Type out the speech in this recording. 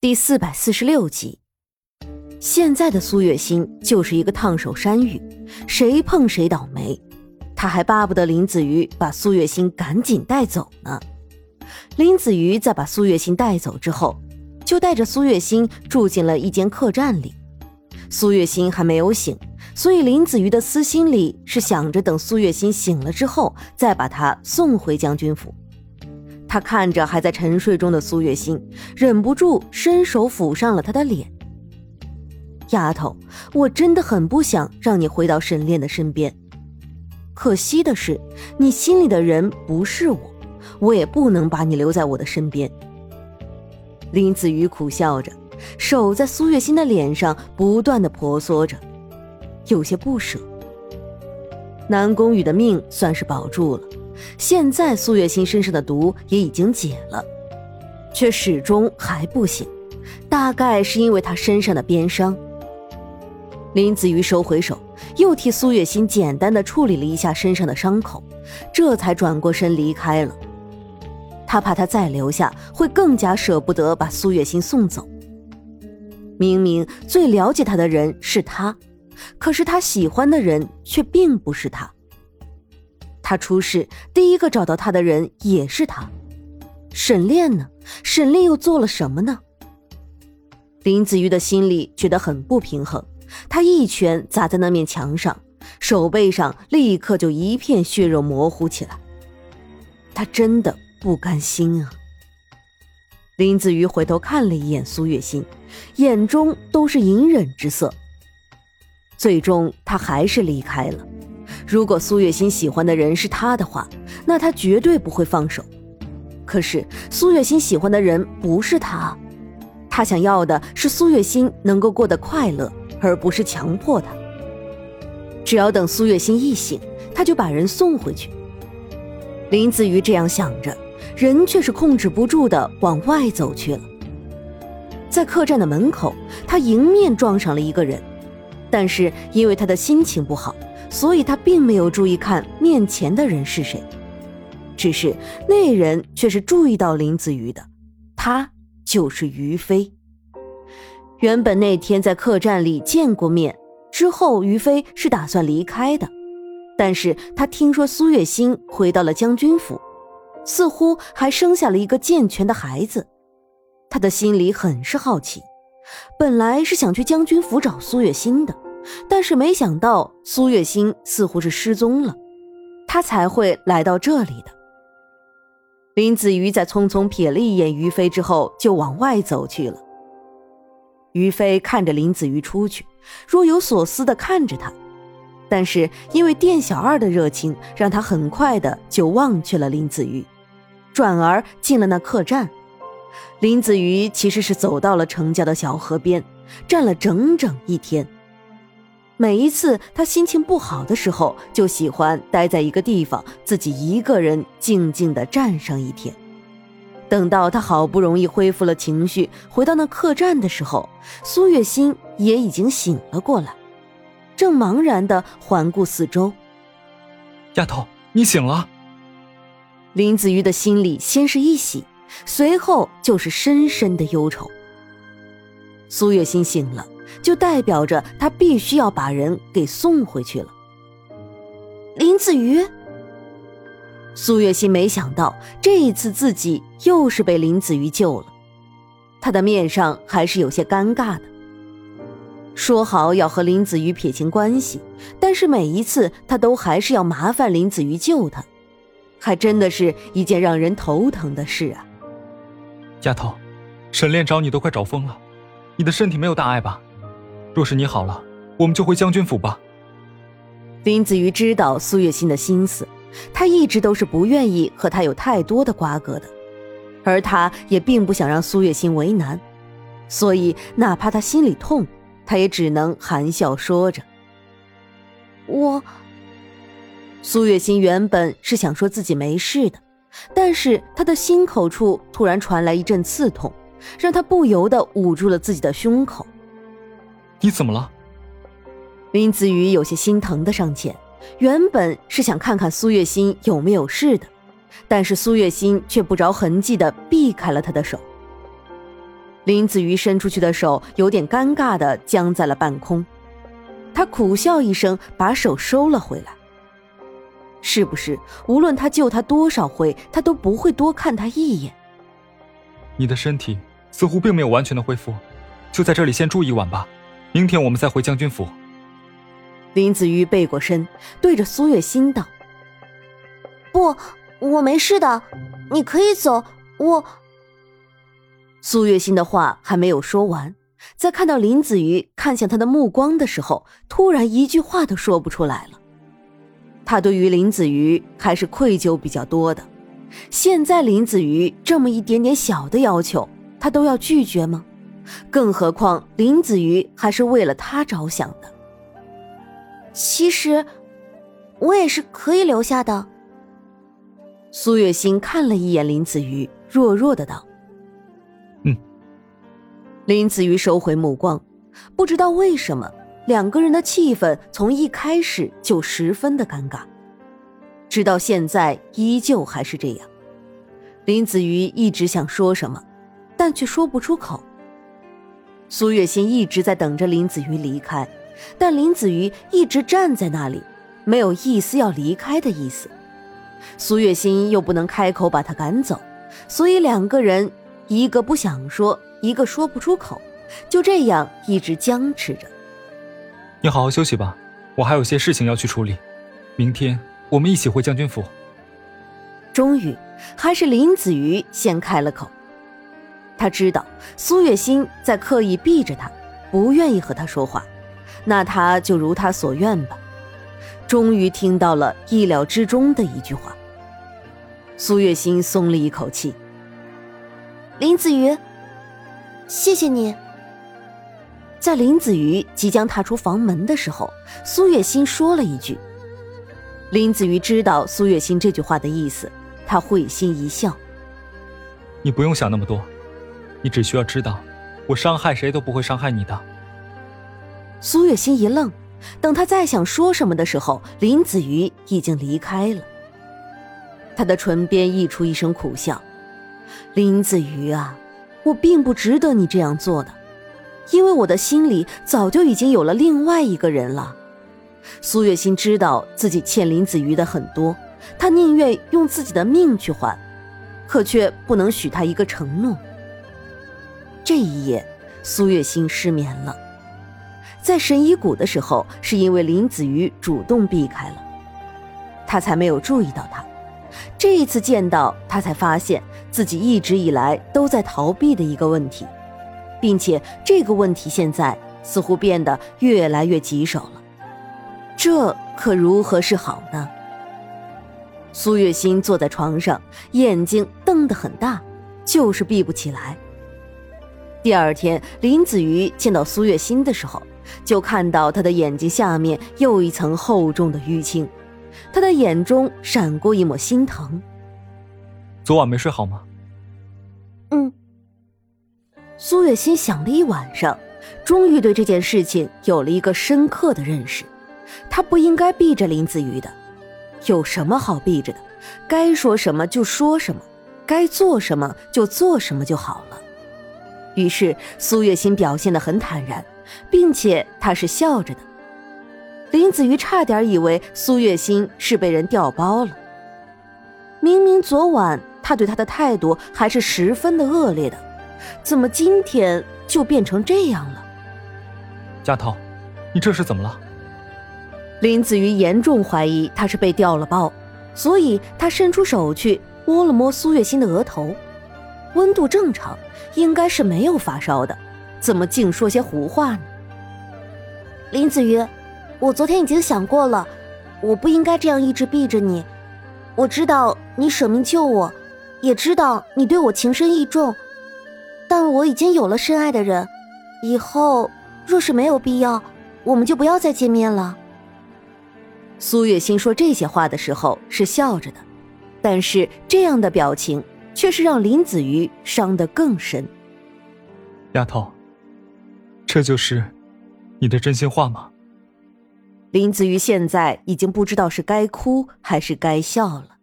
第四百四十六集，现在的苏月心就是一个烫手山芋，谁碰谁倒霉。他还巴不得林子瑜把苏月心赶紧带走呢。林子瑜在把苏月心带走之后，就带着苏月心住进了一间客栈里。苏月心还没有醒，所以林子瑜的私心里是想着等苏月心醒了之后，再把她送回将军府。他看着还在沉睡中的苏月心，忍不住伸手抚上了她的脸。丫头，我真的很不想让你回到沈炼的身边，可惜的是，你心里的人不是我，我也不能把你留在我的身边。林子瑜苦笑着，手在苏月心的脸上不断的婆娑着，有些不舍。南宫羽的命算是保住了。现在苏月心身上的毒也已经解了，却始终还不醒，大概是因为他身上的鞭伤。林子瑜收回手，又替苏月心简单的处理了一下身上的伤口，这才转过身离开了。他怕他再留下，会更加舍不得把苏月心送走。明明最了解他的人是他，可是他喜欢的人却并不是他。他出事，第一个找到他的人也是他。沈炼呢？沈炼又做了什么呢？林子瑜的心里觉得很不平衡，他一拳砸在那面墙上，手背上立刻就一片血肉模糊起来。他真的不甘心啊！林子瑜回头看了一眼苏月心，眼中都是隐忍之色。最终，他还是离开了。如果苏月心喜欢的人是他的话，那他绝对不会放手。可是苏月心喜欢的人不是他，他想要的是苏月心能够过得快乐，而不是强迫他。只要等苏月心一醒，他就把人送回去。林子瑜这样想着，人却是控制不住的往外走去了。在客栈的门口，他迎面撞上了一个人，但是因为他的心情不好。所以他并没有注意看面前的人是谁，只是那人却是注意到林子瑜的，他就是于飞。原本那天在客栈里见过面之后，于飞是打算离开的，但是他听说苏月心回到了将军府，似乎还生下了一个健全的孩子，他的心里很是好奇，本来是想去将军府找苏月心的。但是没想到苏月心似乎是失踪了，他才会来到这里的。林子瑜在匆匆瞥了一眼于飞之后，就往外走去了。于飞看着林子瑜出去，若有所思的看着他，但是因为店小二的热情，让他很快的就忘却了林子瑜，转而进了那客栈。林子瑜其实是走到了城郊的小河边，站了整整一天。每一次他心情不好的时候，就喜欢待在一个地方，自己一个人静静的站上一天。等到他好不容易恢复了情绪，回到那客栈的时候，苏月心也已经醒了过来，正茫然的环顾四周。丫头，你醒了。林子瑜的心里先是一喜，随后就是深深的忧愁。苏月心醒了。就代表着他必须要把人给送回去了。林子瑜，苏月心没想到这一次自己又是被林子瑜救了，他的面上还是有些尴尬的。说好要和林子瑜撇清关系，但是每一次他都还是要麻烦林子瑜救他，还真的是一件让人头疼的事啊。丫头，沈炼找你都快找疯了，你的身体没有大碍吧？若是你好了，我们就回将军府吧。林子瑜知道苏月心的心思，他一直都是不愿意和他有太多的瓜葛的，而他也并不想让苏月心为难，所以哪怕他心里痛，他也只能含笑说着：“我。”苏月心原本是想说自己没事的，但是他的心口处突然传来一阵刺痛，让他不由得捂住了自己的胸口。你怎么了？林子瑜有些心疼的上前，原本是想看看苏月心有没有事的，但是苏月心却不着痕迹的避开了他的手。林子瑜伸出去的手有点尴尬的僵在了半空，他苦笑一声，把手收了回来。是不是无论他救他多少回，他都不会多看他一眼？你的身体似乎并没有完全的恢复，就在这里先住一晚吧，明天我们再回将军府。林子瑜背过身，对着苏月心道：“不，我没事的，你可以走。我……”苏月心的话还没有说完，在看到林子瑜看向他的目光的时候，突然一句话都说不出来了。他对于林子瑜还是愧疚比较多的，现在林子瑜这么一点点小的要求，他都要拒绝吗？更何况林子瑜还是为了他着想的。其实，我也是可以留下的。苏月心看了一眼林子瑜，弱弱的道。嗯林子瑜收回目光，不知道为什么，两个人的气氛从一开始就十分的尴尬，直到现在依旧还是这样。林子瑜一直想说什么，但却说不出口。苏月心一直在等着林子瑜离开，但林子瑜一直站在那里，没有一丝要离开的意思。苏月心又不能开口把他赶走，所以两个人一个不想说。一个说不出口，就这样一直僵持着。你好好休息吧，我还有些事情要去处理。明天我们一起回将军府。终于，还是林子瑜先开了口。他知道苏月心在刻意避着他，不愿意和他说话，那他就如他所愿吧。终于听到了意料之中的一句话，苏月心松了一口气。林子瑜。谢谢你。在林子瑜即将踏出房门的时候，苏月心说了一句。林子瑜知道苏月心这句话的意思，他会心一笑。你不用想那么多，你只需要知道，我伤害谁都不会伤害你的。苏月心一愣，等他再想说什么的时候，林子瑜已经离开了。他的唇边溢出一声苦笑：“林子瑜啊。”我并不值得你这样做的，因为我的心里早就已经有了另外一个人了。苏月心知道自己欠林子瑜的很多，她宁愿用自己的命去还，可却不能许他一个承诺。这一夜，苏月心失眠了。在神医谷的时候，是因为林子瑜主动避开了，他才没有注意到他。这一次见到他，才发现自己一直以来都在逃避的一个问题，并且这个问题现在似乎变得越来越棘手了。这可如何是好呢？苏月心坐在床上，眼睛瞪得很大，就是闭不起来。第二天，林子瑜见到苏月心的时候，就看到她的眼睛下面又一层厚重的淤青。他的眼中闪过一抹心疼。昨晚没睡好吗？嗯。苏月心想了一晚上，终于对这件事情有了一个深刻的认识。她不应该避着林子瑜的，有什么好避着的？该说什么就说什么，该做什么就做什么就好了。于是苏月心表现的很坦然，并且她是笑着的。林子瑜差点以为苏月心是被人调包了。明明昨晚他对她的态度还是十分的恶劣的，怎么今天就变成这样了？佳涛，你这是怎么了？林子瑜严重怀疑他是被调了包，所以他伸出手去摸了摸苏月心的额头，温度正常，应该是没有发烧的，怎么净说些胡话呢？林子瑜。我昨天已经想过了，我不应该这样一直避着你。我知道你舍命救我，也知道你对我情深意重，但我已经有了深爱的人，以后若是没有必要，我们就不要再见面了。苏月心说这些话的时候是笑着的，但是这样的表情却是让林子瑜伤得更深。丫头，这就是你的真心话吗？林子瑜现在已经不知道是该哭还是该笑了。